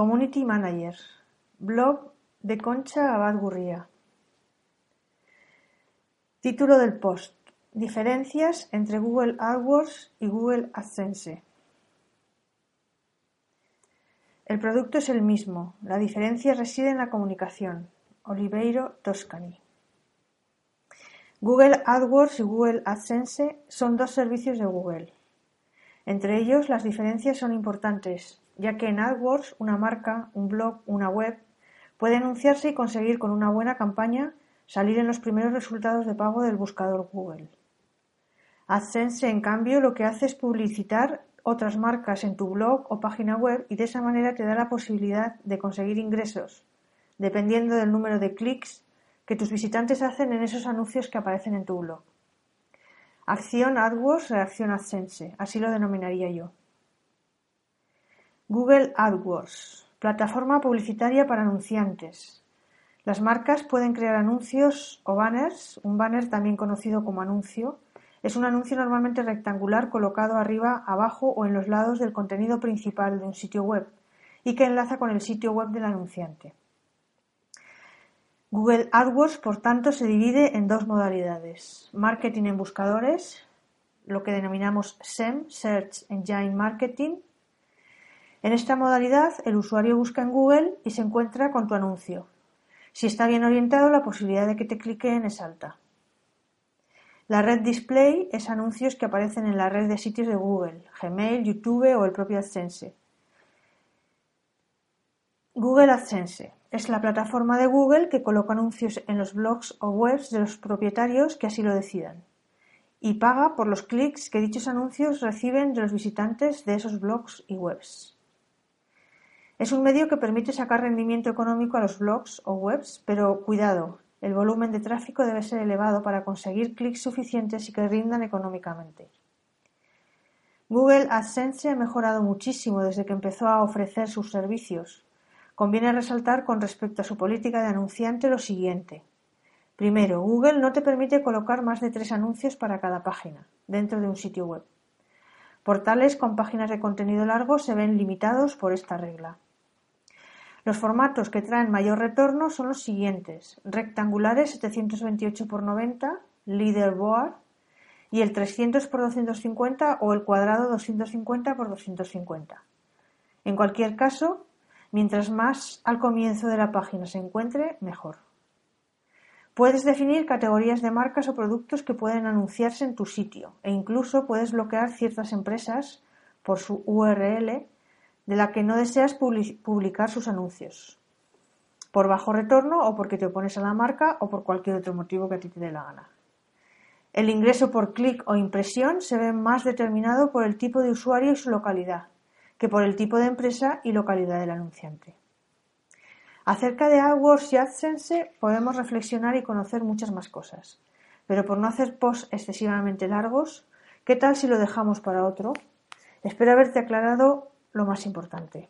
Community Manager, blog de Concha Abad Gurría. Título del post: Diferencias entre Google AdWords y Google AdSense. El producto es el mismo, la diferencia reside en la comunicación. Oliveiro Toscani. Google AdWords y Google AdSense son dos servicios de Google. Entre ellos las diferencias son importantes, ya que en AdWords una marca, un blog, una web puede anunciarse y conseguir con una buena campaña salir en los primeros resultados de pago del buscador Google. AdSense, en cambio, lo que hace es publicitar otras marcas en tu blog o página web y de esa manera te da la posibilidad de conseguir ingresos, dependiendo del número de clics que tus visitantes hacen en esos anuncios que aparecen en tu blog. Acción AdWords, reacción AdSense, así lo denominaría yo. Google AdWords, plataforma publicitaria para anunciantes. Las marcas pueden crear anuncios o banners, un banner también conocido como anuncio, es un anuncio normalmente rectangular colocado arriba, abajo o en los lados del contenido principal de un sitio web y que enlaza con el sitio web del anunciante. Google AdWords, por tanto, se divide en dos modalidades. Marketing en buscadores, lo que denominamos SEM, Search Engine Marketing. En esta modalidad, el usuario busca en Google y se encuentra con tu anuncio. Si está bien orientado, la posibilidad de que te cliquen es alta. La red display es anuncios que aparecen en la red de sitios de Google, Gmail, YouTube o el propio AdSense. Google AdSense es la plataforma de Google que coloca anuncios en los blogs o webs de los propietarios que así lo decidan y paga por los clics que dichos anuncios reciben de los visitantes de esos blogs y webs. Es un medio que permite sacar rendimiento económico a los blogs o webs, pero cuidado, el volumen de tráfico debe ser elevado para conseguir clics suficientes y que rindan económicamente. Google AdSense ha mejorado muchísimo desde que empezó a ofrecer sus servicios. Conviene resaltar con respecto a su política de anunciante lo siguiente. Primero, Google no te permite colocar más de tres anuncios para cada página dentro de un sitio web. Portales con páginas de contenido largo se ven limitados por esta regla. Los formatos que traen mayor retorno son los siguientes: rectangulares 728 x 90, leaderboard y el 300 x 250 o el cuadrado 250 x 250. En cualquier caso, mientras más al comienzo de la página se encuentre, mejor. Puedes definir categorías de marcas o productos que pueden anunciarse en tu sitio e incluso puedes bloquear ciertas empresas por su URL de la que no deseas publicar sus anuncios, por bajo retorno o porque te opones a la marca o por cualquier otro motivo que a ti te dé la gana. El ingreso por clic o impresión se ve más determinado por el tipo de usuario y su localidad, que por el tipo de empresa y localidad del anunciante. Acerca de AdWords y AdSense podemos reflexionar y conocer muchas más cosas, pero por no hacer posts excesivamente largos, ¿qué tal si lo dejamos para otro? Espero haberte aclarado lo más importante.